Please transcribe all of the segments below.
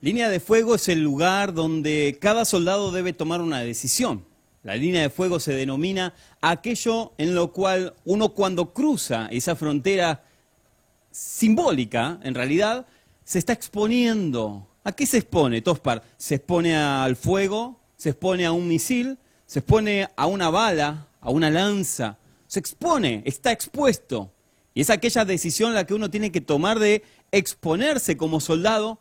Línea de fuego es el lugar donde cada soldado debe tomar una decisión. La línea de fuego se denomina aquello en lo cual uno cuando cruza esa frontera simbólica, en realidad, se está exponiendo. ¿A qué se expone, Tospar? Se expone al fuego, se expone a un misil, se expone a una bala, a una lanza. Se expone, está expuesto. Y es aquella decisión la que uno tiene que tomar de exponerse como soldado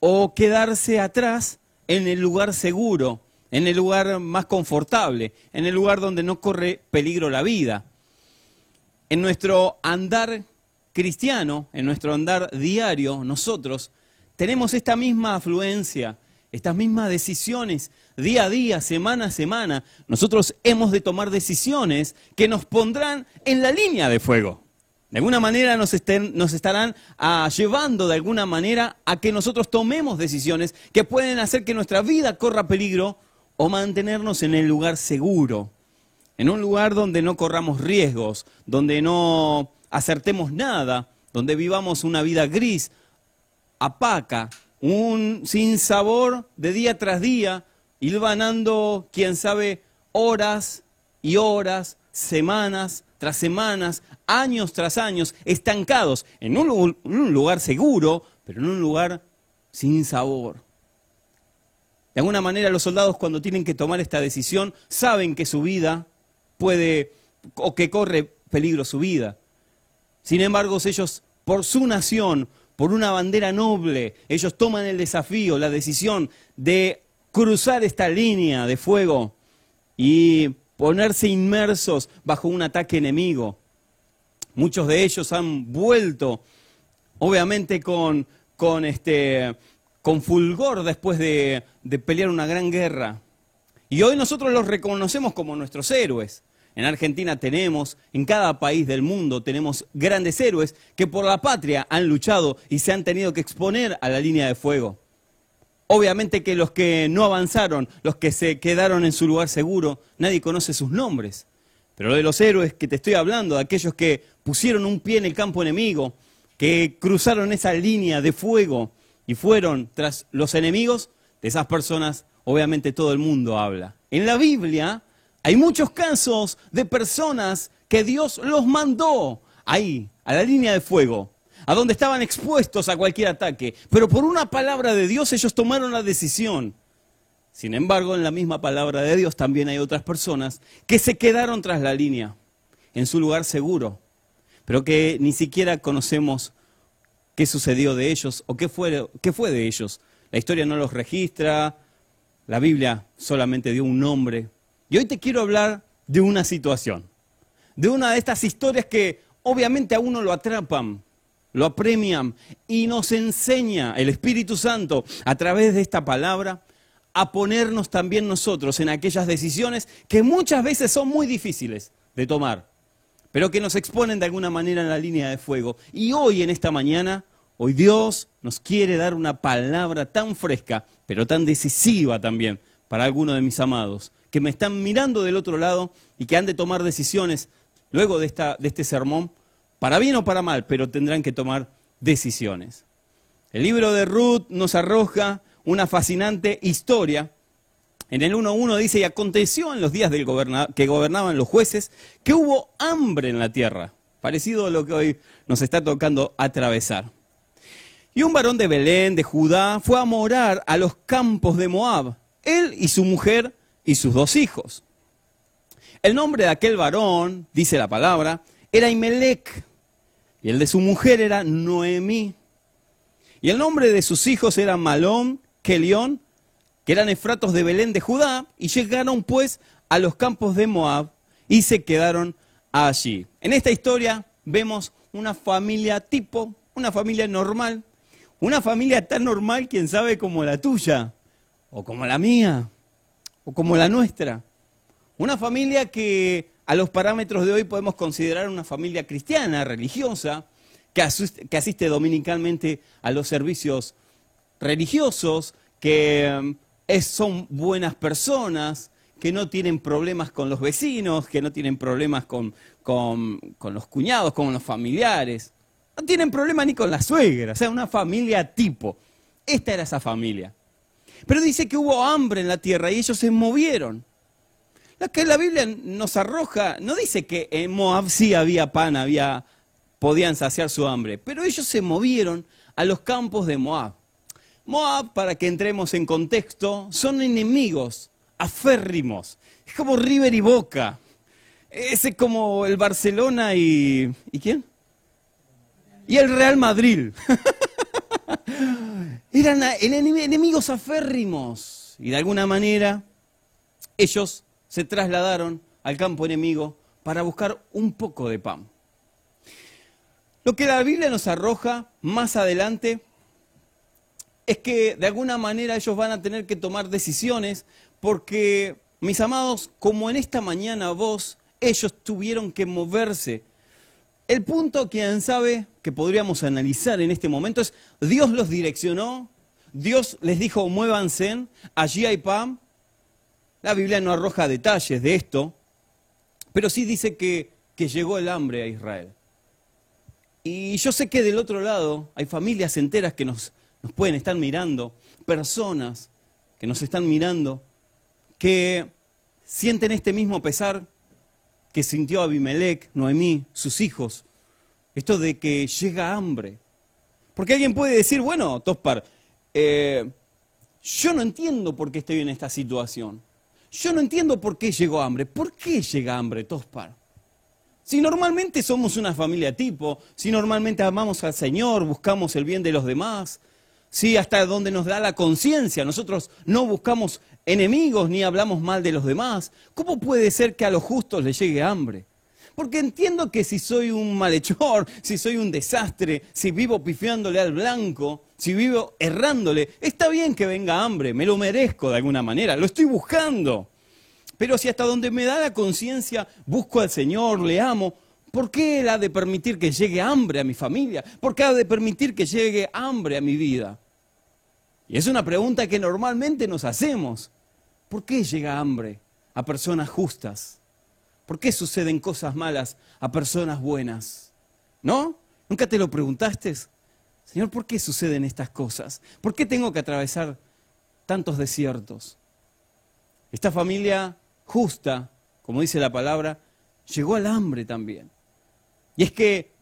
o quedarse atrás en el lugar seguro, en el lugar más confortable, en el lugar donde no corre peligro la vida. En nuestro andar cristiano, en nuestro andar diario, nosotros tenemos esta misma afluencia, estas mismas decisiones, día a día, semana a semana. Nosotros hemos de tomar decisiones que nos pondrán en la línea de fuego. De alguna manera nos, estarán ah, llevando de alguna manera a que nosotros tomemos decisiones que pueden hacer que nuestra vida corra peligro o mantenernos en el lugar seguro, en un lugar donde no corramos riesgos, donde no acertemos nada, donde vivamos una vida gris, apaca, un sin sabor de día tras día, hilvanando, quién sabe, horas y horas, semanas tras semanas, años tras años, estancados en un, lugar seguro, pero en un lugar sin sabor. De alguna manera los soldados cuando tienen que tomar esta decisión saben que su vida puede o que corre peligro su vida. Sin embargo, ellos por su nación, por una bandera noble, ellos toman el desafío, la decisión de cruzar esta línea de fuego y ponerse inmersos bajo un ataque enemigo. Muchos de ellos han vuelto, obviamente con, con, este, con fulgor después de, de pelear una gran guerra. Y hoy nosotros los reconocemos como nuestros héroes. En Argentina tenemos, en cada país del mundo tenemos grandes héroes que por la patria han luchado y se han tenido que exponer a la línea de fuego. Obviamente que los que no avanzaron, los que se quedaron en su lugar seguro, nadie conoce sus nombres. Pero de los héroes que te estoy hablando, de aquellos que pusieron un pie en el campo enemigo, que cruzaron esa línea de fuego y fueron tras los enemigos, de esas personas obviamente todo el mundo habla. En la Biblia hay muchos casos de personas que Dios los mandó ahí, a la línea de fuego, a donde estaban expuestos a cualquier ataque. Pero por una palabra de Dios ellos tomaron la decisión. Sin embargo, en la misma palabra de Dios también hay otras personas que se quedaron tras la línea, en su lugar seguro, pero que ni siquiera conocemos qué sucedió de ellos o qué fue, qué fue de ellos. La historia no los registra, la Biblia solamente dio un nombre. Y hoy te quiero hablar de una situación, de una de estas historias que obviamente a uno lo atrapan, lo apremian y nos enseña el Espíritu Santo a través de esta palabra a ponernos también nosotros en aquellas decisiones que muchas veces son muy difíciles de tomar, pero que nos exponen de alguna manera en la línea de fuego. Y hoy, en esta mañana, hoy Dios nos quiere dar una palabra tan fresca, pero tan decisiva también para algunos de mis amados, que me están mirando del otro lado y que han de tomar decisiones luego de, esta, de este sermón para bien o para mal, pero tendrán que tomar decisiones. El libro de Ruth nos arroja una fascinante historia. En el 1.1 dice, y aconteció en los días que gobernaban los jueces que hubo hambre en la tierra, parecido a lo que hoy nos está tocando atravesar. Y un varón de Belén, de Judá, fue a morar a los campos de Moab, él y su mujer y sus dos hijos. El nombre de aquel varón, dice la palabra, era Imelec, y el de su mujer era Noemí. Y el nombre de sus hijos era Malón, Kelión, que eran efratos de Belén de Judá, y llegaron pues a los campos de Moab y se quedaron allí. En esta historia vemos una familia tipo, una familia normal, una familia tan normal, quién sabe, como la tuya, o como la mía, o como la nuestra. Una familia que a los parámetros de hoy podemos considerar una familia cristiana, religiosa, que asiste, dominicalmente a los servicios religiosos, que mm, son buenas personas, que no tienen problemas con los vecinos, que no tienen problemas con, con, los cuñados, con los familiares, no tienen problemas ni con la suegra, o sea, una familia tipo. Esta era esa familia. Pero dice que hubo hambre en la tierra y ellos se movieron. La que la Biblia nos arroja, no dice que en Moab sí había pan, había, podían saciar su hambre, pero ellos se movieron a los campos de Moab. Moab, para que entremos en contexto, son enemigos aférrimos. Es como River y Boca. Es como el Barcelona y... ¿Y quién? Y el Real Madrid. Eran enemigos aférrimos. Y de alguna manera ellos se trasladaron al campo enemigo para buscar un poco de pan. Lo que la Biblia nos arroja más adelante es que de alguna manera ellos van a tener que tomar decisiones porque, mis amados, como en esta mañana vos, ellos tuvieron que moverse. El punto, quién sabe, que podríamos analizar en este momento es, Dios los direccionó, Dios les dijo, muévanse, allí hay pan. La Biblia no arroja detalles de esto, pero sí dice que, llegó el hambre a Israel. Y yo sé que del otro lado hay familias enteras que nos, nos pueden estar mirando, personas que nos están mirando, que sienten este mismo pesar que sintió Abimelech, Noemí, sus hijos, esto de que llega hambre. Porque alguien puede decir, bueno, Tospar, eh, yo no entiendo por qué estoy en esta situación. Yo no entiendo por qué llegó hambre. ¿Por qué llega hambre, Tospar? Si normalmente somos una familia tipo, si normalmente amamos al Señor, buscamos el bien de los demás, si hasta donde nos da la conciencia, nosotros no buscamos enemigos ni hablamos mal de los demás, ¿cómo puede ser que a los justos les llegue hambre? Porque entiendo que si soy un malhechor, si soy un desastre, si vivo pifiándole al blanco, si vivo errándole, está bien que venga hambre, me lo merezco de alguna manera, lo estoy buscando. Pero si hasta donde me da la conciencia busco al Señor, le amo, ¿por qué Él ha de permitir que llegue hambre a mi familia? ¿Por qué ha de permitir que llegue hambre a mi vida? Y es una pregunta que normalmente nos hacemos. ¿Por qué llega hambre a personas justas? ¿Por qué suceden cosas malas a personas buenas? ¿No? ¿Nunca te lo preguntaste? Señor, ¿por qué suceden estas cosas? ¿Por qué tengo que atravesar tantos desiertos? Esta familia justa, como dice la palabra, llegó al hambre también. Y es que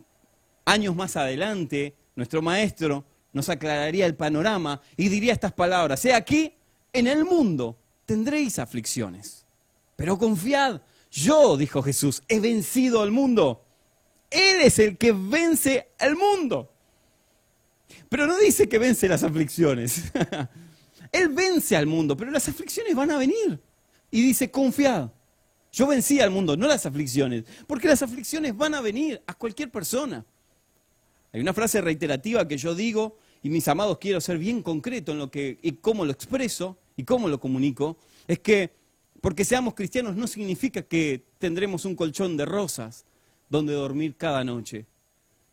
años más adelante, nuestro maestro nos aclararía el panorama y diría estas palabras, he aquí, en el mundo tendréis aflicciones. Pero confiad, yo, dijo Jesús, he vencido al mundo. Él es el que vence al mundo. Pero no dice que vence las aflicciones. Él vence al mundo, pero las aflicciones van a venir. Y dice, confiad. Yo vencí al mundo, no las aflicciones, porque las aflicciones van a venir a cualquier persona. Hay una frase reiterativa que yo digo, y mis amados quiero ser bien concreto en lo que y cómo lo expreso, y cómo lo comunico, es que porque seamos cristianos no significa que tendremos un colchón de rosas donde dormir cada noche.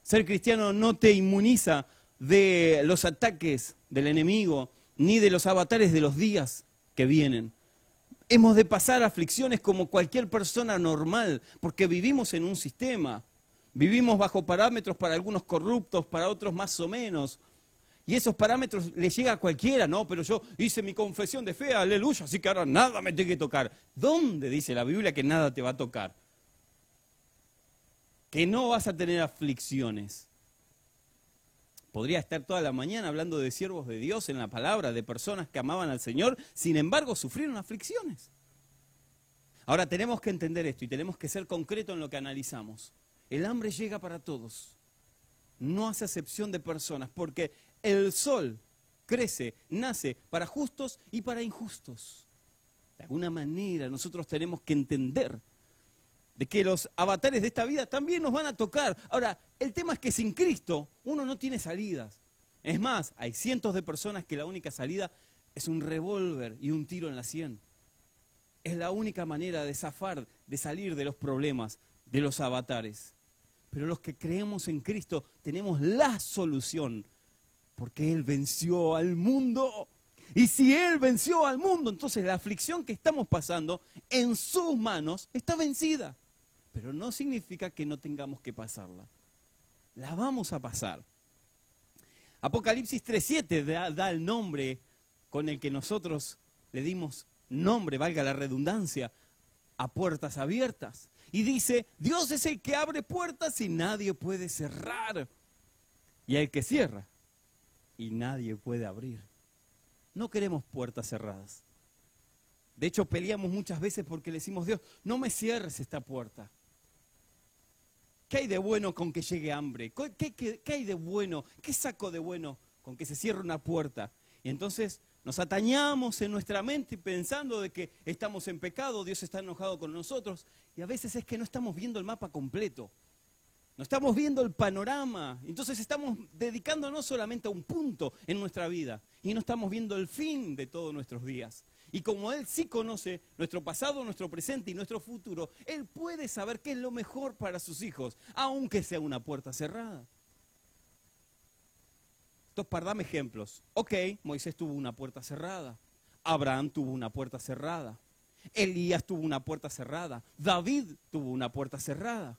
Ser cristiano no te inmuniza de los ataques del enemigo, ni de los avatares de los días que vienen. Hemos de pasar aflicciones como cualquier persona normal, porque vivimos en un sistema. Vivimos bajo parámetros para algunos corruptos, para otros más o menos. Y esos parámetros le llega a cualquiera, ¿no? Pero yo hice mi confesión de fe, aleluya, así que ahora nada me tiene que tocar. ¿Dónde dice la Biblia que nada te va a tocar? Que no vas a tener aflicciones. Podría estar toda la mañana hablando de siervos de Dios en la palabra, de personas que amaban al Señor, sin embargo sufrieron aflicciones. Ahora tenemos que entender esto y tenemos que ser concretos en lo que analizamos. El hambre llega para todos, no hace excepción de personas, porque el sol crece, nace para justos y para injustos. De alguna manera nosotros tenemos que entender de que los avatares de esta vida también nos van a tocar. Ahora, el tema es que sin Cristo uno no tiene salidas. Es más, hay cientos de personas que la única salida es un revólver y un tiro en la sien. Es la única manera de zafar, de salir de los problemas, de los avatares. Pero los que creemos en Cristo tenemos la solución porque Él venció al mundo. Y si Él venció al mundo, entonces la aflicción que estamos pasando en sus manos está vencida. Pero no significa que no tengamos que pasarla. La vamos a pasar. Apocalipsis 3.7 da, da el nombre con el que nosotros le dimos nombre, valga la redundancia, a puertas abiertas. Y dice, Dios es el que abre puertas y nadie puede cerrar. Y el que cierra y nadie puede abrir. No queremos puertas cerradas. De hecho, peleamos muchas veces porque le decimos, Dios, no me cierres esta puerta. ¿Qué hay de bueno con que llegue hambre? ¿Qué, hay de bueno? ¿Qué saco de bueno con que se cierre una puerta? Y entonces nos atañamos en nuestra mente pensando de que estamos en pecado, Dios está enojado con nosotros, y a veces es que no estamos viendo el mapa completo. No estamos viendo el panorama. Entonces estamos dedicándonos solamente a un punto en nuestra vida y no estamos viendo el fin de todos nuestros días. Y como Él sí conoce nuestro pasado, nuestro presente y nuestro futuro, Él puede saber qué es lo mejor para sus hijos, aunque sea una puerta cerrada. Entonces, para darme ejemplos. Ok, Moisés tuvo una puerta cerrada. Abraham tuvo una puerta cerrada. Elías tuvo una puerta cerrada. David tuvo una puerta cerrada.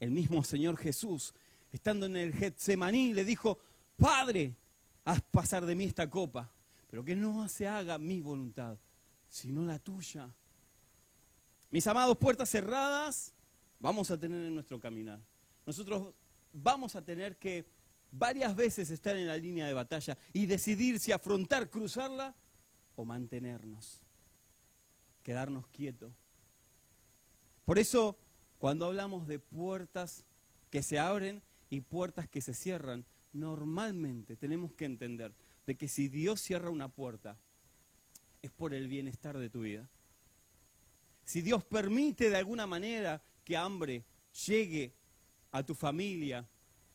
El mismo Señor Jesús, estando en el Getsemaní, le dijo, Padre, haz pasar de mí esta copa, pero que no se haga mi voluntad, sino la tuya. Mis amados, puertas cerradas vamos a tener en nuestro caminar. Nosotros vamos a tener que varias veces estar en la línea de batalla y decidir si afrontar, cruzarla o mantenernos, quedarnos quietos. Por eso, cuando hablamos de puertas que se abren y puertas que se cierran, normalmente tenemos que entender de que si Dios cierra una puerta, es por el bienestar de tu vida. Si Dios permite de alguna manera que hambre llegue a tu familia,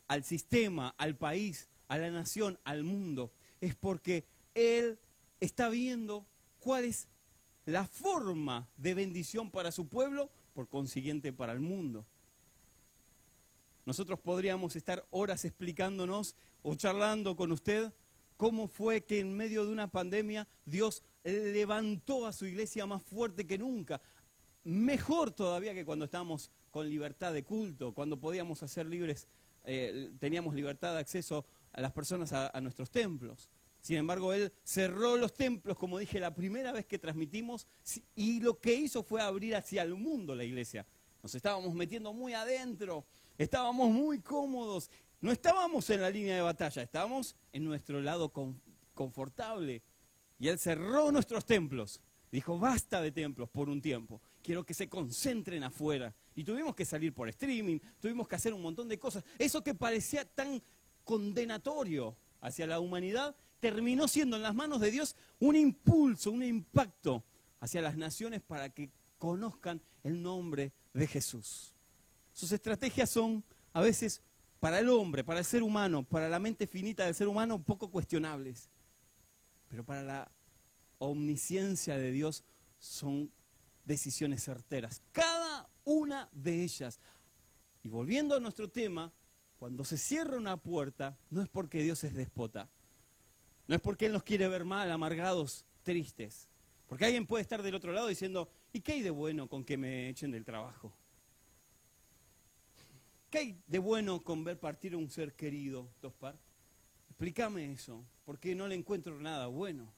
al sistema, al país, a la nación, al mundo, es porque Él está viendo cuál es la forma de bendición para su pueblo, por consiguiente para el mundo. Nosotros podríamos estar horas explicándonos o charlando con usted cómo fue que en medio de una pandemia Dios levantó a su iglesia más fuerte que nunca. Mejor todavía que cuando estábamos con libertad de culto, cuando podíamos hacer libres eh, teníamos libertad de acceso a las personas a, nuestros templos. Sin embargo, él cerró los templos, como dije, la primera vez que transmitimos, y lo que hizo fue abrir hacia el mundo la iglesia. Nos estábamos metiendo muy adentro, estábamos muy cómodos, no estábamos en la línea de batalla, estábamos en nuestro lado confortable. Y él cerró nuestros templos. Dijo, basta de templos por un tiempo, quiero que se concentren afuera y tuvimos que salir por streaming, tuvimos que hacer un montón de cosas. Eso que parecía tan condenatorio hacia la humanidad, terminó siendo en las manos de Dios un impulso, un impacto hacia las naciones para que conozcan el nombre de Jesús. Sus estrategias son a veces para el hombre, para el ser humano, para la mente finita del ser humano, poco cuestionables. Pero para la omnisciencia de Dios son decisiones certeras. Cada una de ellas. Y volviendo a nuestro tema, cuando se cierra una puerta, no es porque Dios es despota. No es porque Él nos quiere ver mal, amargados, tristes. Porque alguien puede estar del otro lado diciendo, ¿y qué hay de bueno con que me echen del trabajo? ¿Qué hay de bueno con ver partir a un ser querido, Tospar? Explícame eso, porque no le encuentro nada bueno.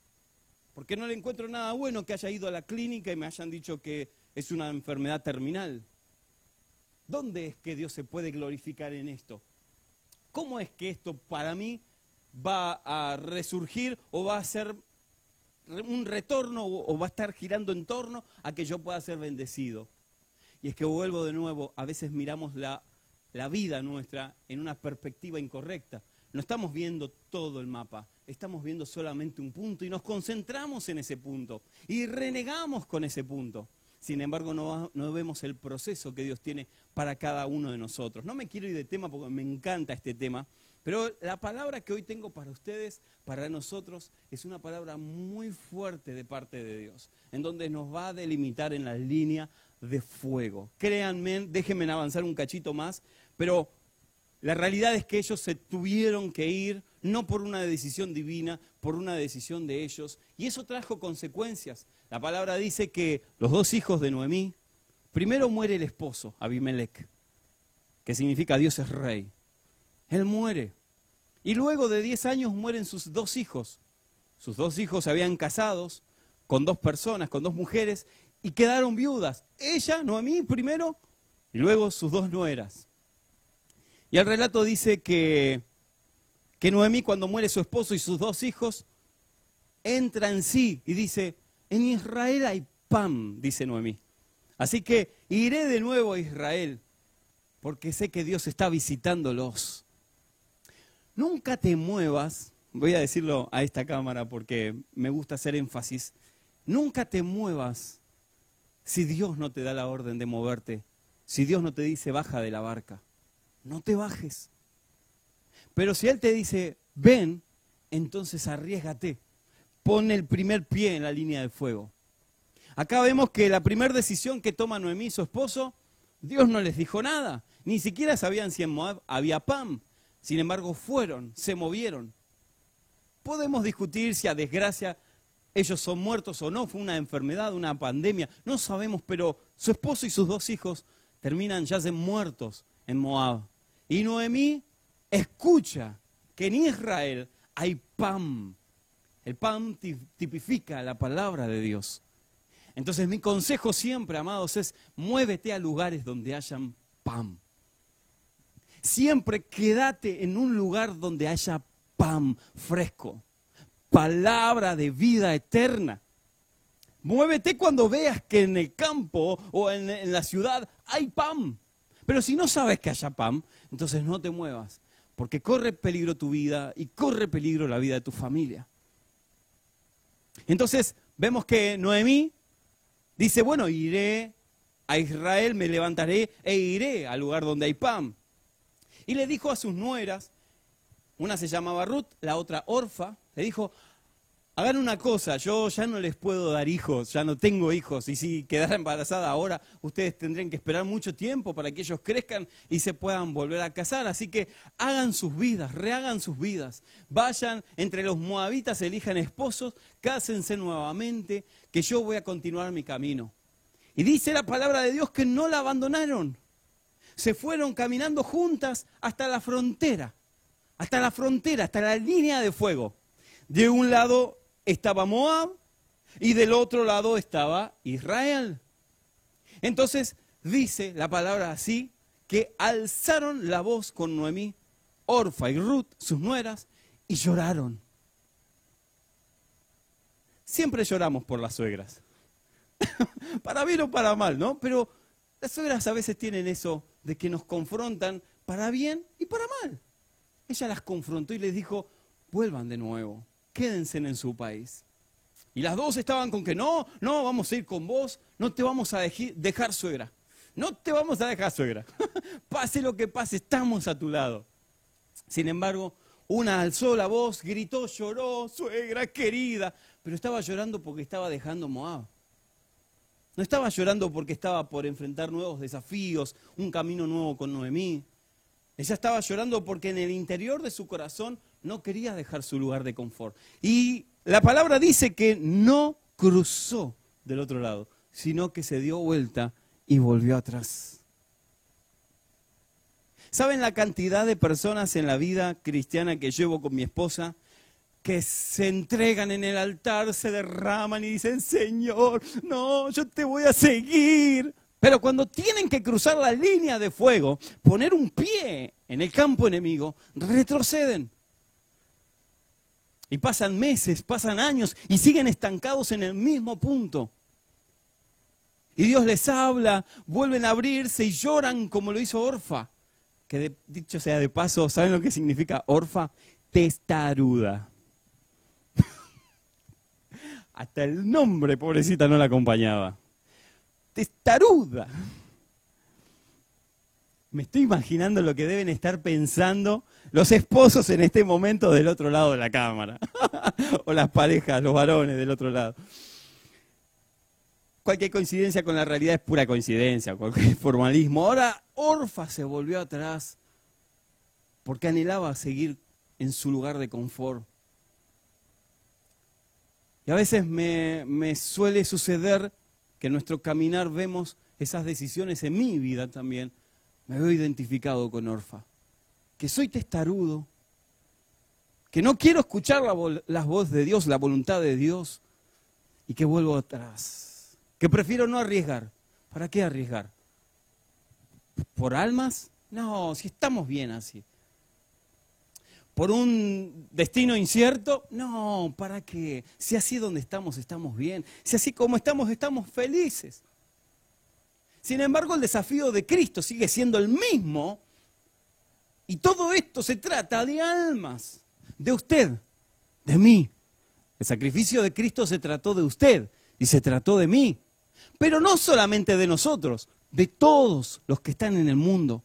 Porque no le encuentro nada bueno que haya ido a la clínica y me hayan dicho que es una enfermedad terminal. ¿Dónde es que Dios se puede glorificar en esto? ¿Cómo es que esto para mí va a resurgir o va a ser un retorno o va a estar girando en torno a que yo pueda ser bendecido? Y es que vuelvo de nuevo, a veces miramos la, la vida nuestra en una perspectiva incorrecta. No estamos viendo todo el mapa, estamos viendo solamente un punto y nos concentramos en ese punto y renegamos con ese punto. Sin embargo, no, vemos el proceso que Dios tiene para cada uno de nosotros. No me quiero ir de tema porque me encanta este tema, pero la palabra que hoy tengo para ustedes, para nosotros, es una palabra muy fuerte de parte de Dios, en donde nos va a delimitar en la línea de fuego. Créanme, déjenme avanzar un cachito más, pero la realidad es que ellos se tuvieron que ir no por una decisión divina, por una decisión de ellos, y eso trajo consecuencias. La palabra dice que los dos hijos de Noemí, primero muere el esposo, Abimelech, que significa Dios es rey. Él muere. Y luego de 10 años mueren sus dos hijos. Sus dos hijos se habían casados con dos personas, con dos mujeres, y quedaron viudas. Ella, Noemí, primero, y luego sus dos nueras. Y el relato dice que, que Noemí, cuando muere su esposo y sus dos hijos, entra en sí y dice, en Israel hay pan, dice Noemí. Así que iré de nuevo a Israel, porque sé que Dios está visitándolos. Nunca te muevas, voy a decirlo a esta cámara porque me gusta hacer énfasis, nunca te muevas si Dios no te da la orden de moverte, si Dios no te dice baja de la barca, no te bajes. Pero si Él te dice ven, entonces arriesgate, pon el primer pie en la línea de fuego. Acá vemos que la primera decisión que toma Noemí, su esposo, Dios no les dijo nada, ni siquiera sabían si en Moab había pan. Sin embargo, fueron, se movieron. Podemos discutir si a desgracia ellos son muertos o no, fue una enfermedad, una pandemia, no sabemos, pero su esposo y sus dos hijos terminan ya muertos en Moab. Y Noemí escucha que en Israel hay pan. El pan tipifica la palabra de Dios. Entonces mi consejo siempre, amados, es muévete a lugares donde hayan pan. Siempre quédate en un lugar donde haya pan fresco palabra de vida eterna. Muévete cuando veas que en el campo o en, la ciudad hay pan. Pero si no sabes que haya pan, entonces no te muevas, porque corre peligro tu vida y corre peligro la vida de tu familia. Entonces vemos que Noemí dice, bueno, iré a Israel, me levantaré e iré al lugar donde hay pan. Y le dijo a sus nueras, una se llamaba Ruth, la otra Orfa, le dijo, hagan una cosa, yo ya no les puedo dar hijos, ya no tengo hijos, y si quedara embarazada ahora, ustedes tendrían que esperar mucho tiempo para que ellos crezcan y se puedan volver a casar. Así que hagan sus vidas, rehagan sus vidas, vayan entre los moabitas, elijan esposos, cásense nuevamente, que yo voy a continuar mi camino. Y dice la palabra de Dios que no la abandonaron. Se fueron caminando juntas hasta la frontera, hasta la frontera, hasta la línea de fuego. De un lado estaba Moab y del otro lado estaba Israel. Entonces dice la palabra así, que alzaron la voz con Noemí, Orfa y Ruth, sus nueras, y lloraron. Siempre lloramos por las suegras. para bien o para mal, ¿no? Pero las suegras a veces tienen eso de que nos confrontan para bien y para mal. Ella las confrontó y les dijo, vuelvan de nuevo quédense en su país. Y las dos estaban con que no, no, vamos a ir con vos, no te vamos a dejar suegra. No te vamos a dejar suegra. pase lo que pase, estamos a tu lado. Sin embargo, una alzó la voz, gritó, lloró, suegra querida, pero estaba llorando porque estaba dejando Moab. No estaba llorando porque estaba por enfrentar nuevos desafíos, un camino nuevo con Noemí. Ella estaba llorando porque en el interior de su corazón no quería dejar su lugar de confort. Y la palabra dice que no cruzó del otro lado, sino que se dio vuelta y volvió atrás. ¿Saben la cantidad de personas en la vida cristiana que llevo con mi esposa? Que se entregan en el altar, se derraman y dicen, Señor, no, yo te voy a seguir. Pero cuando tienen que cruzar la línea de fuego, poner un pie en el campo enemigo, retroceden. Y pasan meses, pasan años y siguen estancados en el mismo punto. Y Dios les habla, vuelven a abrirse y lloran como lo hizo Orfa. Que dicho sea de paso, ¿saben lo que significa Orfa? Testaruda. Hasta el nombre, pobrecita, no la acompañaba. Testaruda. Me estoy imaginando lo que deben estar pensando los esposos en este momento del otro lado de la cámara. o las parejas, los varones del otro lado. Cualquier coincidencia con la realidad es pura coincidencia, cualquier formalismo. Ahora Orfa se volvió atrás porque anhelaba seguir en su lugar de confort. Y a veces me, me suele suceder que en nuestro caminar vemos esas decisiones en mi vida también. Me veo identificado con Orfa que soy testarudo, que no quiero escuchar la, voz de Dios, la voluntad de Dios, y que vuelvo atrás, que prefiero no arriesgar. ¿Para qué arriesgar? ¿Por almas? No, si estamos bien así. ¿Por un destino incierto? No, ¿para qué? Si así donde estamos estamos bien, si así como estamos estamos felices. Sin embargo, el desafío de Cristo sigue siendo el mismo y todo esto se trata de almas, de usted, de mí. El sacrificio de Cristo se trató de usted y se trató de mí. Pero no solamente de nosotros, de todos los que están en el mundo.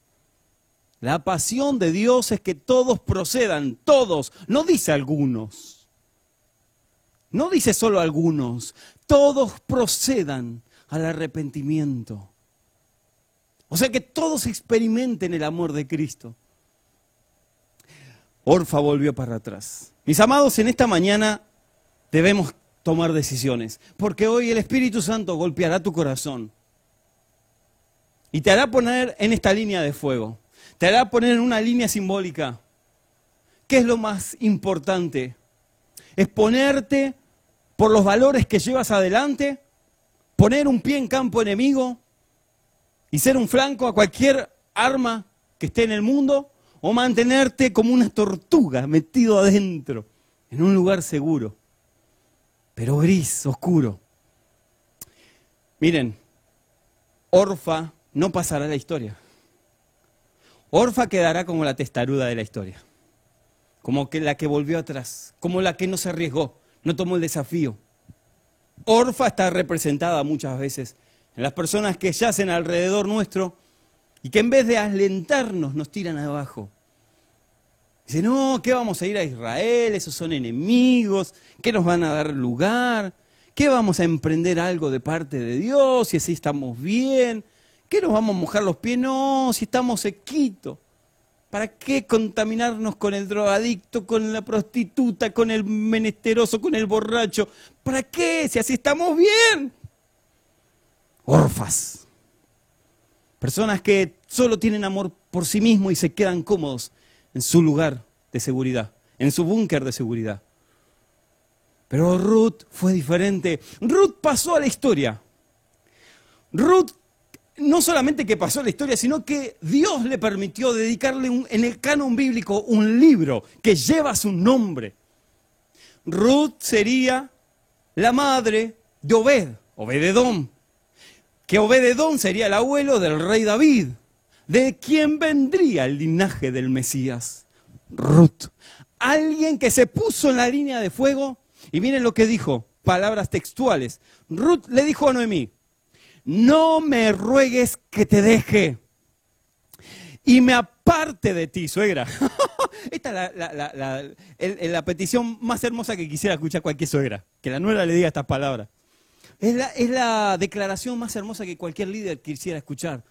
La pasión de Dios es que todos procedan, todos, no dice algunos. No dice solo algunos, todos procedan al arrepentimiento. O sea que todos experimenten el amor de Cristo. Orfa volvió para atrás. Mis amados, en esta mañana debemos tomar decisiones, porque hoy el Espíritu Santo golpeará tu corazón y te hará poner en esta línea de fuego, te hará poner en una línea simbólica. ¿Qué es lo más importante? Es ponerte por los valores que llevas adelante, poner un pie en campo enemigo y ser un flanco a cualquier arma que esté en el mundo, o mantenerte como una tortuga metido adentro, en un lugar seguro, pero gris, oscuro. Miren, Orfa no pasará la historia. Orfa quedará como la testaruda de la historia, como que la que volvió atrás, como la que no se arriesgó, no tomó el desafío. Orfa está representada muchas veces en las personas que yacen alrededor nuestro y que en vez de alentarnos nos tiran abajo. Dice, no, ¿qué vamos a ir a Israel? Esos son enemigos, ¿qué nos van a dar lugar? ¿Qué vamos a emprender algo de parte de Dios si así estamos bien? ¿Qué nos vamos a mojar los pies? No, si estamos sequitos. ¿Para qué contaminarnos con el drogadicto, con la prostituta, con el menesteroso, con el borracho? ¿Para qué? Si así estamos bien. Orfas. Personas que solo tienen amor por sí mismos y se quedan cómodos en su lugar de seguridad, en su búnker de seguridad. Pero Ruth fue diferente. Ruth pasó a la historia. Ruth no solamente que pasó la historia, sino que Dios le permitió dedicarle en el canon bíblico un libro que lleva su nombre. Ruth sería la madre de Obed, Obededón, que Obededón sería el abuelo del rey David, de quien vendría el linaje del Mesías. Ruth, alguien que se puso en la línea de fuego, y miren lo que dijo, palabras textuales. Ruth le dijo a Noemí, no me ruegues que te deje y me aparte de ti, suegra. Esta es la, petición más hermosa que quisiera escuchar cualquier suegra, que la nuera le diga estas palabras. Es la, declaración más hermosa que cualquier líder quisiera escuchar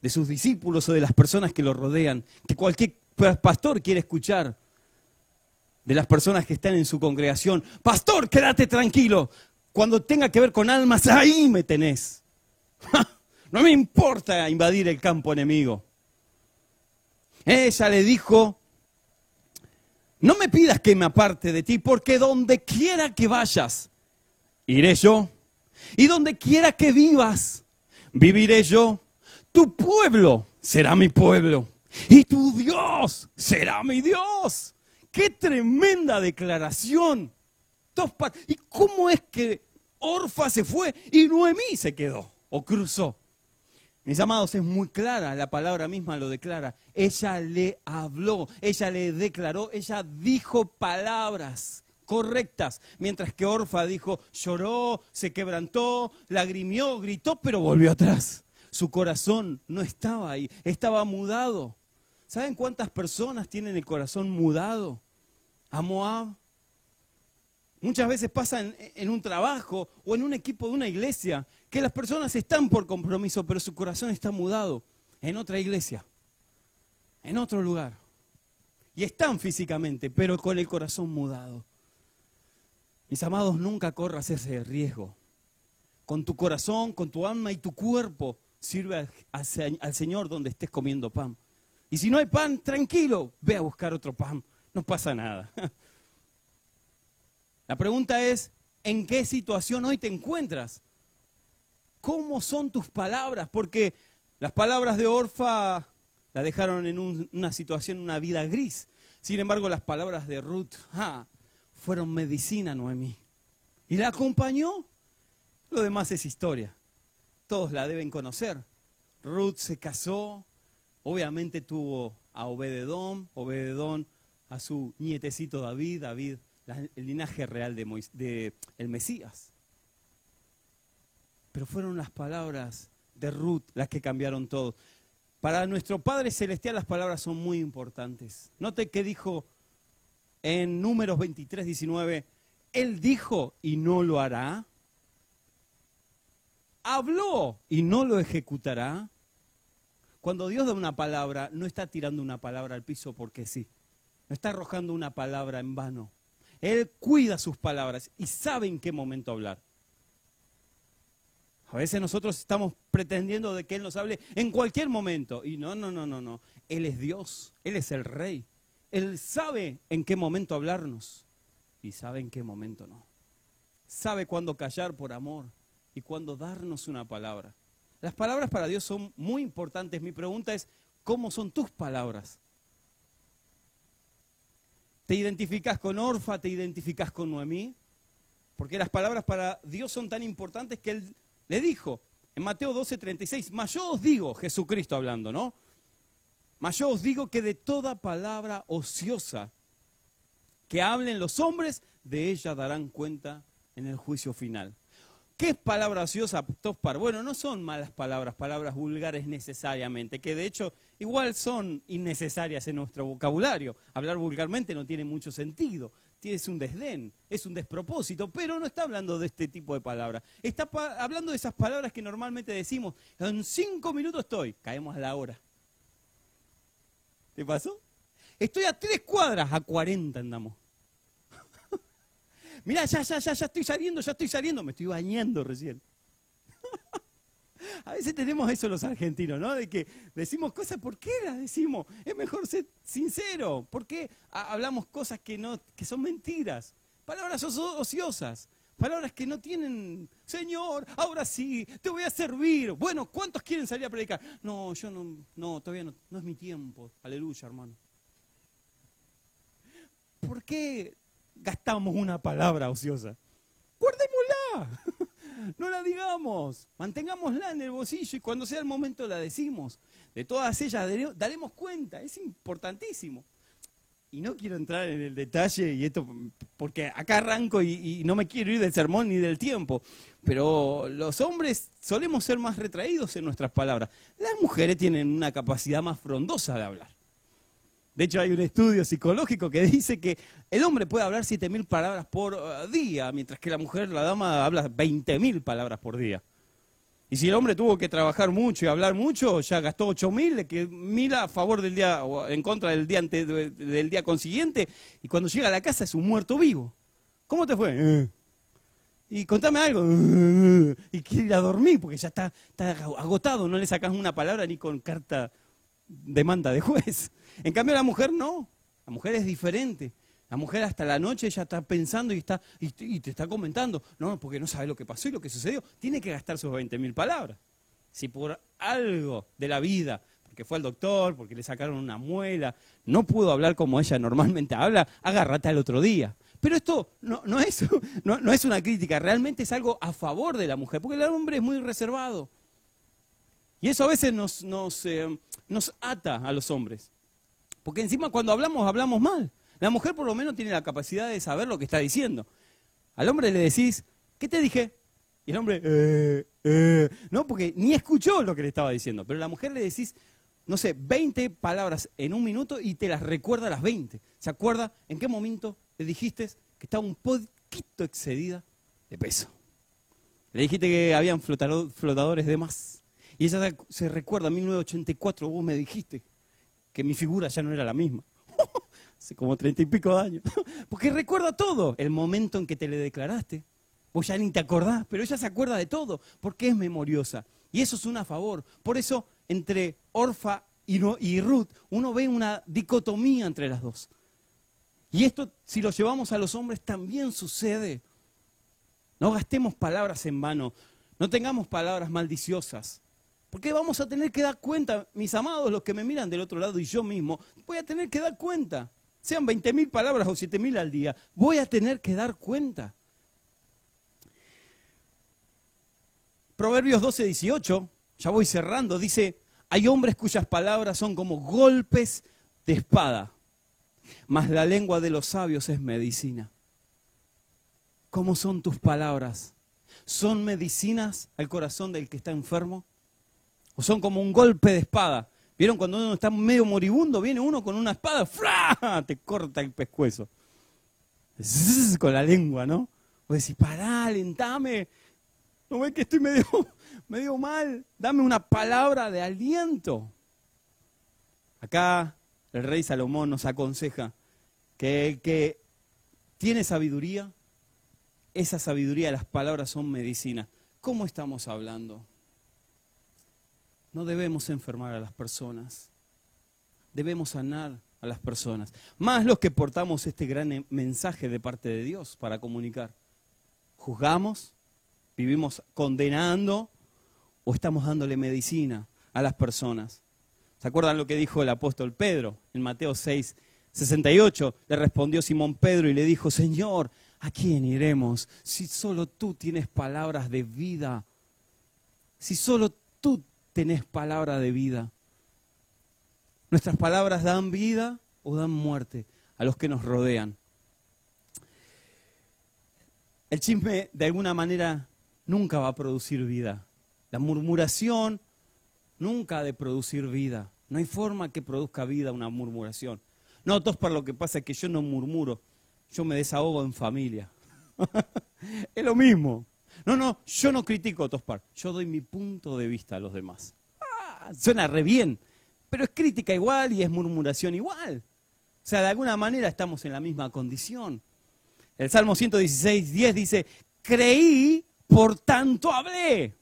de sus discípulos o de las personas que lo rodean, que cualquier pastor quiere escuchar de las personas que están en su congregación. Pastor, quédate tranquilo. Cuando tenga que ver con almas, ahí me tenés. No me importa invadir el campo enemigo. Ella le dijo, no me pidas que me aparte de ti, porque donde quiera que vayas, iré yo. Y donde quiera que vivas, viviré yo. Tu pueblo será mi pueblo. Y tu Dios será mi Dios. ¡Qué tremenda declaración! ¿Y cómo es que Orfa se fue y Noemí se quedó o cruzó? Mis amados, es muy clara, la palabra misma lo declara. Ella le habló, ella le declaró, ella dijo palabras correctas, mientras que Orfa dijo, lloró, se quebrantó, lagrimió, gritó, pero volvió atrás. Su corazón no estaba ahí, estaba mudado. ¿Saben cuántas personas tienen el corazón mudado? A Moab. Muchas veces pasa en, en, un trabajo o en un equipo de una iglesia que las personas están por compromiso, pero su corazón está mudado en otra iglesia, en otro lugar. Y están físicamente, pero con el corazón mudado. Mis amados, nunca corras ese riesgo. Con tu corazón, con tu alma y tu cuerpo, sirve al, Señor donde estés comiendo pan. Y si no hay pan, tranquilo, ve a buscar otro pan. No pasa nada. La pregunta es, ¿en qué situación hoy te encuentras? ¿Cómo son tus palabras? Porque las palabras de Orfa la dejaron en una situación, una vida gris. Sin embargo, las palabras de Ruth fueron medicina, Noemí. Y la acompañó. Lo demás es historia. Todos la deben conocer. Ruth se casó, obviamente tuvo a Obededón, Obededón a su nietecito David, David, el linaje real de, de el Mesías. Pero fueron las palabras de Ruth las que cambiaron todo. Para nuestro Padre Celestial las palabras son muy importantes. Note que dijo en números 23, 19, Él dijo y no lo hará. Habló y no lo ejecutará. Cuando Dios da una palabra, no está tirando una palabra al piso porque sí. No está arrojando una palabra en vano. Él cuida sus palabras y sabe en qué momento hablar. A veces nosotros estamos pretendiendo de que Él nos hable en cualquier momento. Y no, no, no, no, no. Él es Dios, Él es el Rey. Él sabe en qué momento hablarnos y sabe en qué momento no. Sabe cuándo callar por amor y cuándo darnos una palabra. Las palabras para Dios son muy importantes. Mi pregunta es, ¿cómo son tus palabras? ¿Te identificas con Orfa? ¿Te identificas con Noemí? Porque las palabras para Dios son tan importantes que Él le dijo en Mateo 12, 36, mas yo os digo, Jesucristo hablando, ¿no? Mas yo os digo que de toda palabra ociosa que hablen los hombres, de ella darán cuenta en el juicio final. ¿Qué es palabra ociosa, Tospar? Bueno, no son malas palabras, palabras vulgares necesariamente, que de hecho igual son innecesarias en nuestro vocabulario. Hablar vulgarmente no tiene mucho sentido es un desdén, es un despropósito, pero no está hablando de este tipo de palabras. Está hablando de esas palabras que normalmente decimos, en cinco minutos estoy, caemos a la hora. ¿Te pasó? Estoy a tres cuadras, a cuarenta andamos. Mirá, ya, ya, ya, ya estoy saliendo, ya estoy saliendo, me estoy bañando recién. A veces tenemos eso los argentinos, ¿no? De que decimos cosas, ¿por qué las decimos? Es mejor ser sincero. ¿Por qué hablamos cosas que, no, que son mentiras? Palabras ociosas. Palabras que no tienen, Señor, ahora sí, te voy a servir. Bueno, ¿cuántos quieren salir a predicar? No, yo no, no, todavía no, no es mi tiempo. Aleluya, hermano. ¿Por qué gastamos una palabra ociosa? Guardémosla. no la digamos, mantengámosla en el bolsillo y cuando sea el momento la decimos. De todas ellas daremos cuenta, es importantísimo. Y no quiero entrar en el detalle y esto, porque acá arranco y, no me quiero ir del sermón ni del tiempo, pero los hombres solemos ser más retraídos en nuestras palabras. Las mujeres tienen una capacidad más frondosa de hablar. De hecho, hay un estudio psicológico que dice que el hombre puede hablar 7.000 palabras por uh, día, mientras que la mujer, la dama, habla 20.000 palabras por día. Y si el hombre tuvo que trabajar mucho y hablar mucho, ya gastó 8.000, que mira a favor del día o en contra del día, del día consiguiente, y cuando llega a la casa es un muerto vivo. ¿Cómo te fue? Eh. Y contame algo. Y quiere ir a dormir porque ya está, está agotado, no le sacas una palabra ni con carta demanda de juez. En cambio la mujer no, la mujer es diferente. La mujer hasta la noche ya está pensando y, está, y, te está comentando, no, porque no sabe lo que pasó y lo que sucedió. Tiene que gastar sus 20 mil palabras. Si por algo de la vida, porque fue al doctor, porque le sacaron una muela, no pudo hablar como ella normalmente habla, agárrate al otro día. Pero esto no, no, es, no, es una crítica, realmente es algo a favor de la mujer, porque el hombre es muy reservado. Y eso a veces nos, eh, nos ata a los hombres. Porque encima cuando hablamos, hablamos mal. La mujer por lo menos tiene la capacidad de saber lo que está diciendo. Al hombre le decís, ¿qué te dije? Y el hombre, eh, eh. no, porque ni escuchó lo que le estaba diciendo. Pero a la mujer le decís, no sé, 20 palabras en un minuto y te las recuerda las 20. ¿Se acuerda en qué momento le dijiste que estaba un poquito excedida de peso? Le dijiste que habían flotadores de más. Y ella se recuerda, en 1984 vos me dijiste que mi figura ya no era la misma. Hace como treinta y pico de años. Porque recuerda todo. El momento en que te le declaraste. Vos ya ni te acordás, pero ella se acuerda de todo, porque es memoriosa. Y eso es un a favor. Por eso, entre Orfa y, Ruth, uno ve una dicotomía entre las dos. Y esto, si lo llevamos a los hombres, también sucede. No gastemos palabras en vano, no tengamos palabras maldiciosas. Porque vamos a tener que dar cuenta, mis amados, los que me miran del otro lado y yo mismo, voy a tener que dar cuenta. Sean 20.000 palabras o 7.000 al día, voy a tener que dar cuenta. Proverbios 12, 18, ya voy cerrando, dice, hay hombres cuyas palabras son como golpes de espada, mas la lengua de los sabios es medicina. ¿Cómo son tus palabras? ¿Son medicinas al corazón del que está enfermo? ¿O son como un golpe de espada? ¿Vieron cuando uno está medio moribundo? Viene uno con una espada, ¡fra! te corta el pescuezo. con la lengua, ¿no? O decís, pará, alentame. ¿No ves que estoy medio, medio mal? Dame una palabra de aliento. Acá el rey Salomón nos aconseja que el que tiene sabiduría, esa sabiduría, las palabras son medicina. ¿Cómo estamos hablando? No debemos enfermar a las personas. Debemos sanar a las personas. Más los que portamos este gran mensaje de parte de Dios para comunicar. ¿Juzgamos? ¿Vivimos condenando? ¿O estamos dándole medicina a las personas? ¿Se acuerdan lo que dijo el apóstol Pedro en Mateo 6, 68? Le respondió Simón Pedro y le dijo, Señor, ¿a quién iremos si solo tú tienes palabras de vida? Si solo tú tenés palabra de vida. Nuestras palabras dan vida o dan muerte a los que nos rodean. El chisme de alguna manera nunca va a producir vida. La murmuración nunca ha de producir vida. No hay forma que produzca vida una murmuración. No, todos para lo que pasa es que yo no murmuro, yo me desahogo en familia. es lo mismo. No, no, yo no critico a Tospar, yo doy mi punto de vista a los demás. Ah, suena re bien, pero es crítica igual y es murmuración igual. O sea, de alguna manera estamos en la misma condición. El Salmo 116, 10 dice, creí, por tanto hablé.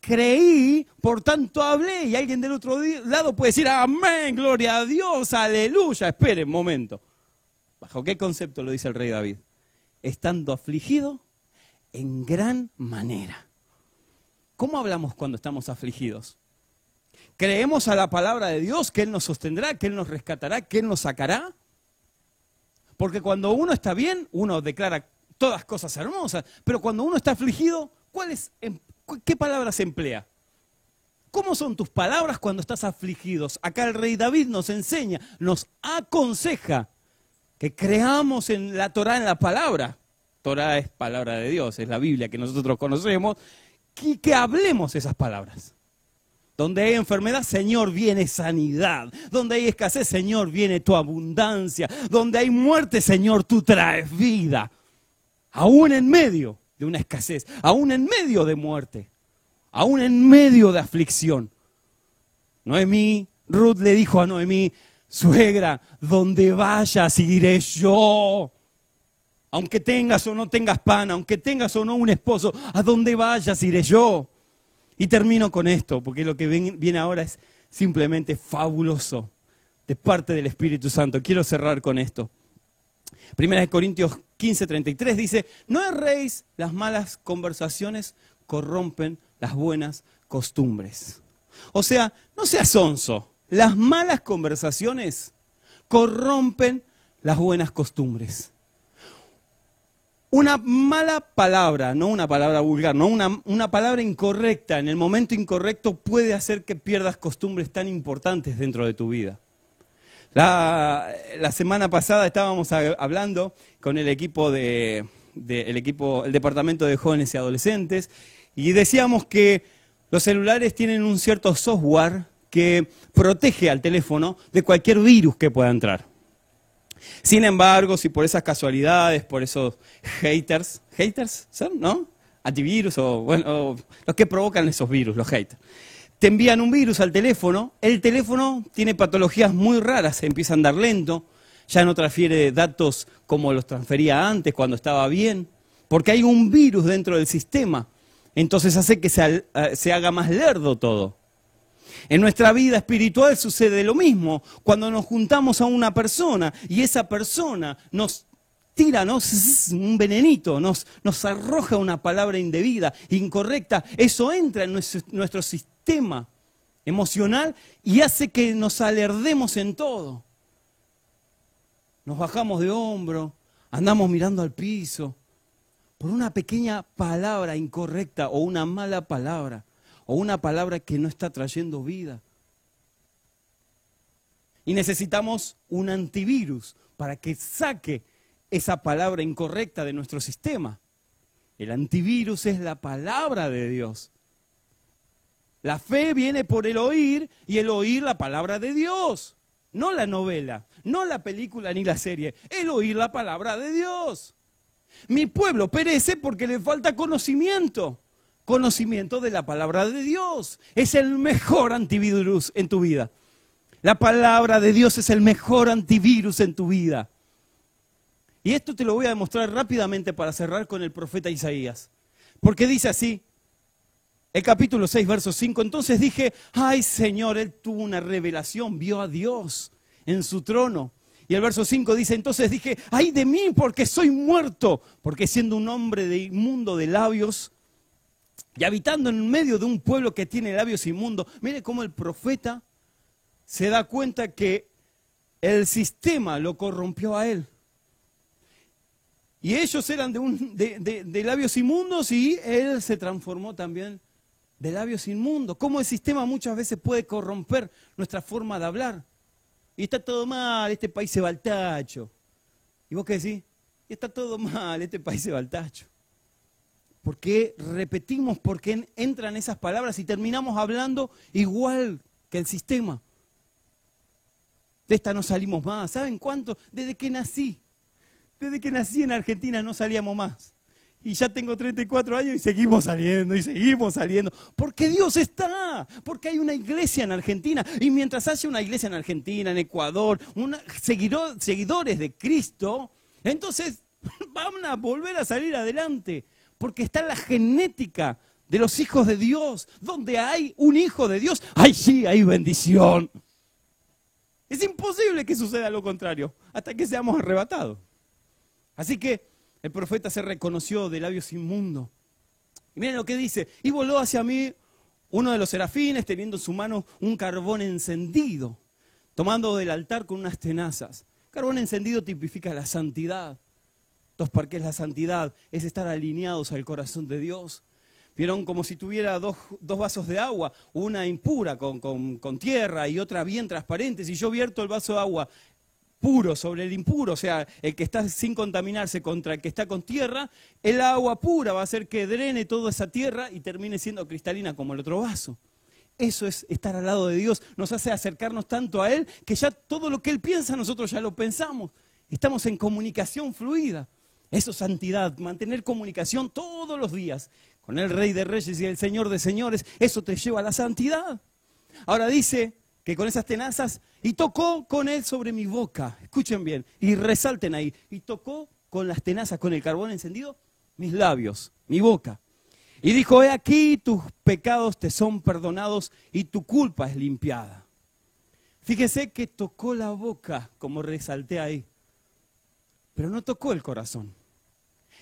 Creí, por tanto hablé. Y alguien del otro lado puede decir, amén, gloria a Dios, aleluya. Espere un momento. ¿Bajo qué concepto lo dice el rey David? Estando afligido, en gran manera. ¿Cómo hablamos cuando estamos afligidos? ¿Creemos a la palabra de Dios que Él nos sostendrá, que Él nos rescatará, que Él nos sacará? Porque cuando uno está bien, uno declara todas cosas hermosas, pero cuando uno está afligido, em, ¿qué palabras emplea? ¿Cómo son tus palabras cuando estás afligido? Acá el rey David nos enseña, nos aconseja que creamos en la Torah, en la palabra. Torah es palabra de Dios, es la Biblia que nosotros conocemos, que, que hablemos esas palabras. Donde hay enfermedad, Señor, viene sanidad. Donde hay escasez, Señor, viene tu abundancia. Donde hay muerte, Señor, tú traes vida. Aún en medio de una escasez, aún en medio de muerte, aún en medio de aflicción. Noemí, Ruth le dijo a Noemí, suegra, donde vayas iré yo aunque tengas o no tengas pan, aunque tengas o no un esposo, a donde vayas iré yo. Y termino con esto, porque lo que viene ahora es simplemente fabuloso de parte del Espíritu Santo. Quiero cerrar con esto. Primera de Corintios 15, 33 dice, no erréis, las malas conversaciones corrompen las buenas costumbres. O sea, no seas sonso, las malas conversaciones corrompen las buenas costumbres. Una mala palabra, no una palabra vulgar, no una, una, palabra incorrecta en el momento incorrecto puede hacer que pierdas costumbres tan importantes dentro de tu vida. La, semana pasada estábamos hablando con el equipo de, el equipo, el departamento de jóvenes y adolescentes, y decíamos que los celulares tienen un cierto software que protege al teléfono de cualquier virus que pueda entrar. Sin embargo, si por esas casualidades, por esos haters, haters son, ¿no? Antivirus o, bueno, los que provocan esos virus, los haters. Te envían un virus al teléfono, el teléfono tiene patologías muy raras, empieza a andar lento, ya no transfiere datos como los transfería antes cuando estaba bien, porque hay un virus dentro del sistema, entonces hace que se, se haga más lerdo todo. En nuestra vida espiritual sucede lo mismo. Cuando nos juntamos a una persona y esa persona nos tira un venenito, nos, nos arroja una palabra indebida, incorrecta, eso entra en nuestro, nuestro sistema emocional y hace que nos alerdemos en todo. Nos bajamos de hombro, andamos mirando al piso, por una pequeña palabra incorrecta o una mala palabra o una palabra que no está trayendo vida. Y necesitamos un antivirus para que saque esa palabra incorrecta de nuestro sistema. El antivirus es la palabra de Dios. La fe viene por el oír y el oír la palabra de Dios. No la novela, no la película ni la serie, el oír la palabra de Dios. Mi pueblo perece porque le falta conocimiento. Conocimiento de la palabra de Dios. Es el mejor antivirus en tu vida. La palabra de Dios es el mejor antivirus en tu vida. Y esto te lo voy a demostrar rápidamente para cerrar con el profeta Isaías. Porque dice así, el capítulo 6, verso 5, entonces dije, ay Señor, él tuvo una revelación, vio a Dios en su trono y el verso 5 dice, entonces dije, ay de mí porque soy muerto, porque siendo un hombre de inmundo de labios y habitando en medio de un pueblo que tiene labios inmundos, mire cómo el profeta se da cuenta que el sistema lo corrompió a él. Y ellos eran de, labios inmundos y él se transformó también de labios inmundos. Cómo el sistema muchas veces puede corromper nuestra forma de hablar. Y está todo mal, este país se va al tacho. ¿Y vos qué decís? Y está todo mal, este país se va al tacho. ¿Por qué repetimos, por qué entran esas palabras y terminamos hablando igual que el sistema? De esta no salimos más. ¿Saben cuánto? Desde que nací. Desde que nací en Argentina no salíamos más y ya tengo 34 años y seguimos saliendo y seguimos saliendo. Porque Dios está, porque hay una iglesia en Argentina. Y mientras haya una iglesia en Argentina, en Ecuador, seguidores de Cristo, entonces van a volver a salir adelante. Porque está la genética de los hijos de Dios. Donde hay un hijo de Dios, ¡ay sí, hay bendición! Es imposible que suceda lo contrario hasta que seamos arrebatados. Así que el profeta se reconoció de labios inmundos. Y miren lo que dice, y voló hacia mí uno de los serafines teniendo en su mano un carbón encendido, tomando del altar con unas tenazas. Carbón encendido tipifica la santidad. Entonces, ¿para qué es la santidad? Es estar alineados al corazón de Dios. Vieron como si tuviera dos, vasos de agua, una impura con, con, tierra y otra bien transparente. Si yo vierto el vaso de agua puro sobre el impuro, o sea, el que está sin contaminarse contra el que está con tierra, el agua pura va a hacer que drene toda esa tierra y termine siendo cristalina como el otro vaso. Eso es estar al lado de Dios, nos hace acercarnos tanto a Él que ya todo lo que Él piensa nosotros ya lo pensamos. Estamos en comunicación fluida. Eso es santidad, mantener comunicación todos los días con el Rey de Reyes y el Señor de Señores. Eso te lleva a la santidad. Ahora dice que con esas tenazas, y tocó con él sobre mi boca, escuchen bien, y resalten ahí, y tocó con las tenazas, con el carbón encendido, mis labios, mi boca. Y dijo, he aquí, tus pecados te son perdonados y tu culpa es limpiada. Fíjese que tocó la boca, como resalté ahí, pero no tocó el corazón.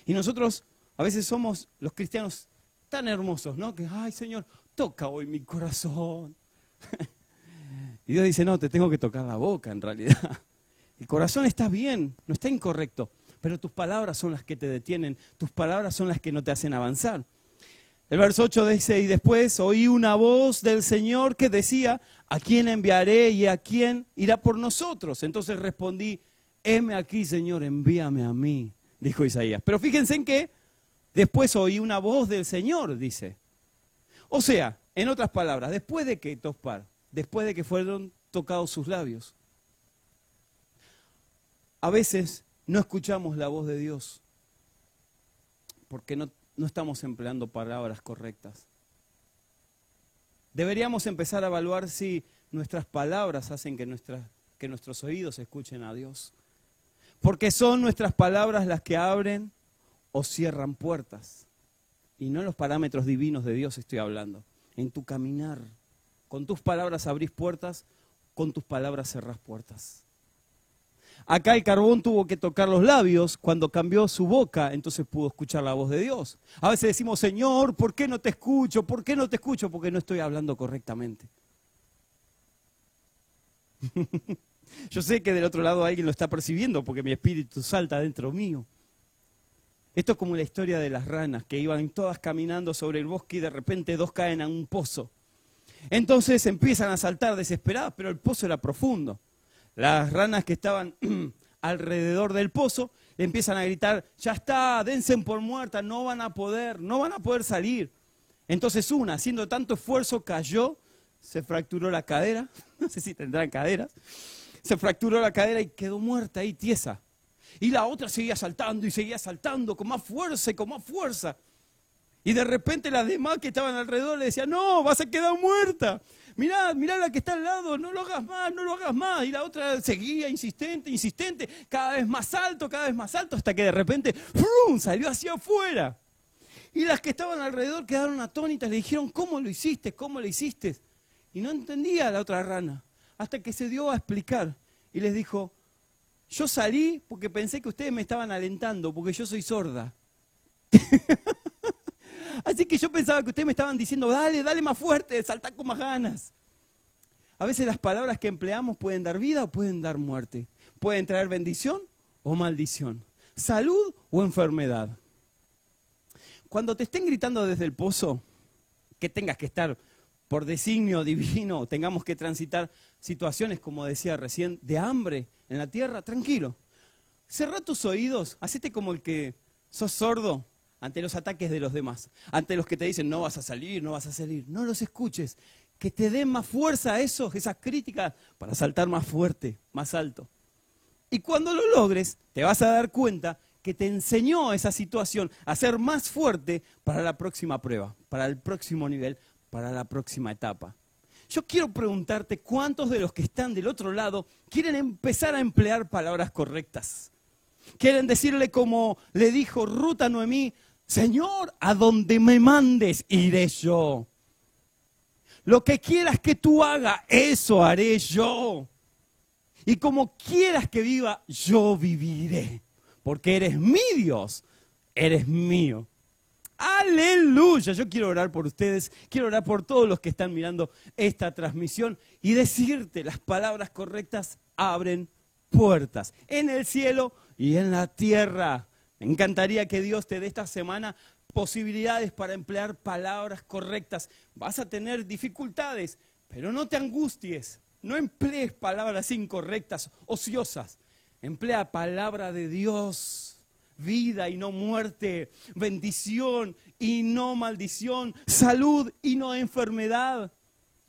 Y nosotros a veces somos los cristianos tan hermosos, ¿no? Que, ay Señor, toca hoy mi corazón. Y Dios dice, no, te tengo que tocar la boca en realidad. El corazón está bien, no está incorrecto, pero tus palabras son las que te detienen, tus palabras son las que no te hacen avanzar. El verso 8 dice, y después oí una voz del Señor que decía, ¿a quién enviaré y a quién irá por nosotros? Entonces respondí, heme aquí, Señor, envíame a mí, dijo Isaías. Pero fíjense en que después oí una voz del Señor, dice. O sea, en otras palabras, después de que Tospar después de que fueron tocados sus labios. A veces no escuchamos la voz de Dios porque no, estamos empleando palabras correctas. Deberíamos empezar a evaluar si nuestras palabras hacen que, que nuestros oídos escuchen a Dios. Porque son nuestras palabras las que abren o cierran puertas. Y no los parámetros divinos de Dios estoy hablando. En tu caminar Con tus palabras abrís puertas, con tus palabras cerrás puertas. Acá el carbón tuvo que tocar los labios, cuando cambió su boca, entonces pudo escuchar la voz de Dios. A veces decimos, Señor, ¿por qué no te escucho? ¿Por qué no te escucho? Porque no estoy hablando correctamente. Yo sé que del otro lado alguien lo está percibiendo porque mi espíritu salta dentro mío. Esto es como la historia de las ranas que iban todas caminando sobre el bosque y de repente dos caen a un pozo. Entonces empiezan a saltar desesperadas, pero el pozo era profundo. Las ranas que estaban alrededor del pozo empiezan a gritar, ya está, dense por muerta, no van a poder, no van a poder salir. Entonces una, haciendo tanto esfuerzo, cayó, se fracturó la cadera, no sé si tendrán caderas, se fracturó la cadera y quedó muerta ahí, tiesa. Y la otra seguía saltando y seguía saltando con más fuerza y con más fuerza. Y de repente las demás que estaban alrededor le decían, no, vas a quedar muerta. Mirá, mirá la que está al lado, no lo hagas más, no lo hagas más. Y la otra seguía insistente, insistente, cada vez más alto, cada vez más alto, hasta que de repente ¡frum! salió hacia afuera. Y las que estaban alrededor quedaron atónitas, le dijeron, ¿cómo lo hiciste? ¿Cómo lo hiciste? Y no entendía la otra rana, hasta que se dio a explicar. Y les dijo, yo salí porque pensé que ustedes me estaban alentando, porque yo soy sorda. Así que yo pensaba que ustedes me estaban diciendo, dale, dale más fuerte, salta con más ganas. A veces las palabras que empleamos pueden dar vida o pueden dar muerte. Pueden traer bendición o maldición. Salud o enfermedad. Cuando te estén gritando desde el pozo, que tengas que estar por designio divino, tengamos que transitar situaciones, como decía recién, de hambre en la tierra, tranquilo. Cerra tus oídos, hacete como el que sos sordo ante los ataques de los demás, ante los que te dicen no vas a salir, no vas a salir. No los escuches, que te den más fuerza a esos, esas críticas, para saltar más fuerte, más alto. Y cuando lo logres, te vas a dar cuenta que te enseñó esa situación a ser más fuerte para la próxima prueba, para el próximo nivel, para la próxima etapa. Yo quiero preguntarte cuántos de los que están del otro lado quieren empezar a emplear palabras correctas. Quieren decirle como le dijo Ruta Noemí, Señor, a donde me mandes iré yo. Lo que quieras que tú hagas, eso haré yo. Y como quieras que viva, yo viviré. Porque eres mi Dios, eres mío. Aleluya. Yo quiero orar por ustedes, quiero orar por todos los que están mirando esta transmisión y decirte las palabras correctas abren puertas en el cielo y en la tierra. Me encantaría que Dios te dé esta semana posibilidades para emplear palabras correctas. Vas a tener dificultades, pero no te angusties. No emplees palabras incorrectas, ociosas. Emplea palabra de Dios vida y no muerte, bendición y no maldición, salud y no enfermedad,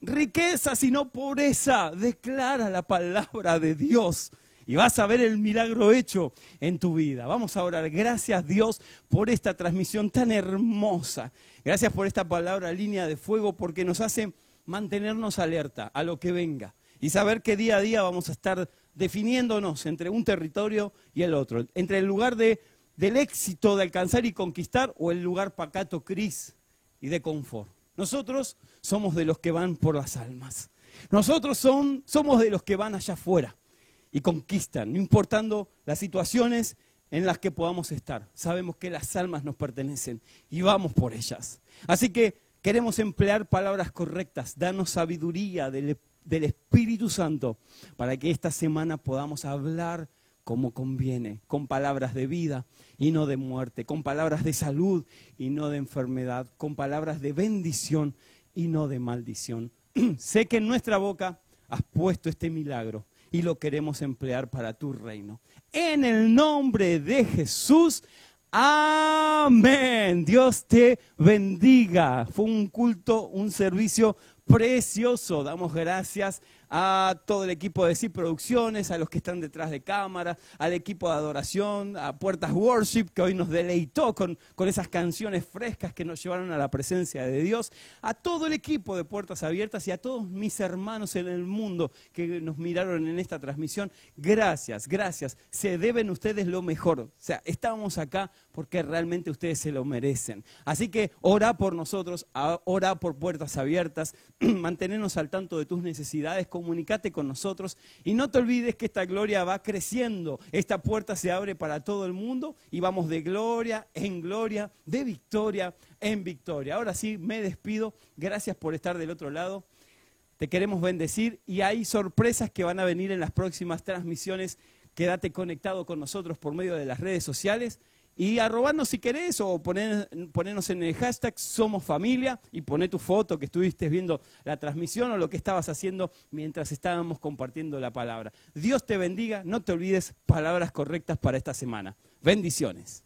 riquezas y no pobreza. Declara la palabra de Dios y vas a ver el milagro hecho en tu vida. Vamos a orar. Gracias Dios por esta transmisión tan hermosa. Gracias por esta palabra línea de fuego porque nos hace mantenernos alerta a lo que venga y saber que día a día vamos a estar definiéndonos entre un territorio y el otro, entre el lugar de del éxito de alcanzar y conquistar o el lugar pacato, cris y de confort. Nosotros somos de los que van por las almas. Nosotros son, somos de los que van allá afuera y conquistan, no importando las situaciones en las que podamos estar. Sabemos que las almas nos pertenecen y vamos por ellas. Así que queremos emplear palabras correctas, darnos sabiduría del, del Espíritu Santo para que esta semana podamos hablar como conviene, con palabras de vida y no de muerte, con palabras de salud y no de enfermedad, con palabras de bendición y no de maldición. sé que en nuestra boca has puesto este milagro y lo queremos emplear para tu reino. En el nombre de Jesús, amén. Dios te bendiga. Fue un culto, un servicio precioso. Damos gracias a todo el equipo de CIP Producciones, a los que están detrás de cámara, al equipo de adoración, a Puertas Worship, que hoy nos deleitó con, con esas canciones frescas que nos llevaron a la presencia de Dios, a todo el equipo de Puertas Abiertas y a todos mis hermanos en el mundo que nos miraron en esta transmisión. Gracias, gracias. Se deben ustedes lo mejor. O sea, estamos acá porque realmente ustedes se lo merecen. Así que ora por nosotros, ora por Puertas Abiertas, mantenernos al tanto de tus necesidades comunícate con nosotros y no te olvides que esta gloria va creciendo. Esta puerta se abre para todo el mundo y vamos de gloria en gloria, de victoria en victoria. Ahora sí, me despido. Gracias por estar del otro lado. Te queremos bendecir y hay sorpresas que van a venir en las próximas transmisiones. Quédate conectado con nosotros por medio de las redes sociales. Y arrobarnos si querés o ponernos en el hashtag Somos Familia y poner tu foto que estuviste viendo la transmisión o lo que estabas haciendo mientras estábamos compartiendo la palabra. Dios te bendiga, no te olvides palabras correctas para esta semana. Bendiciones.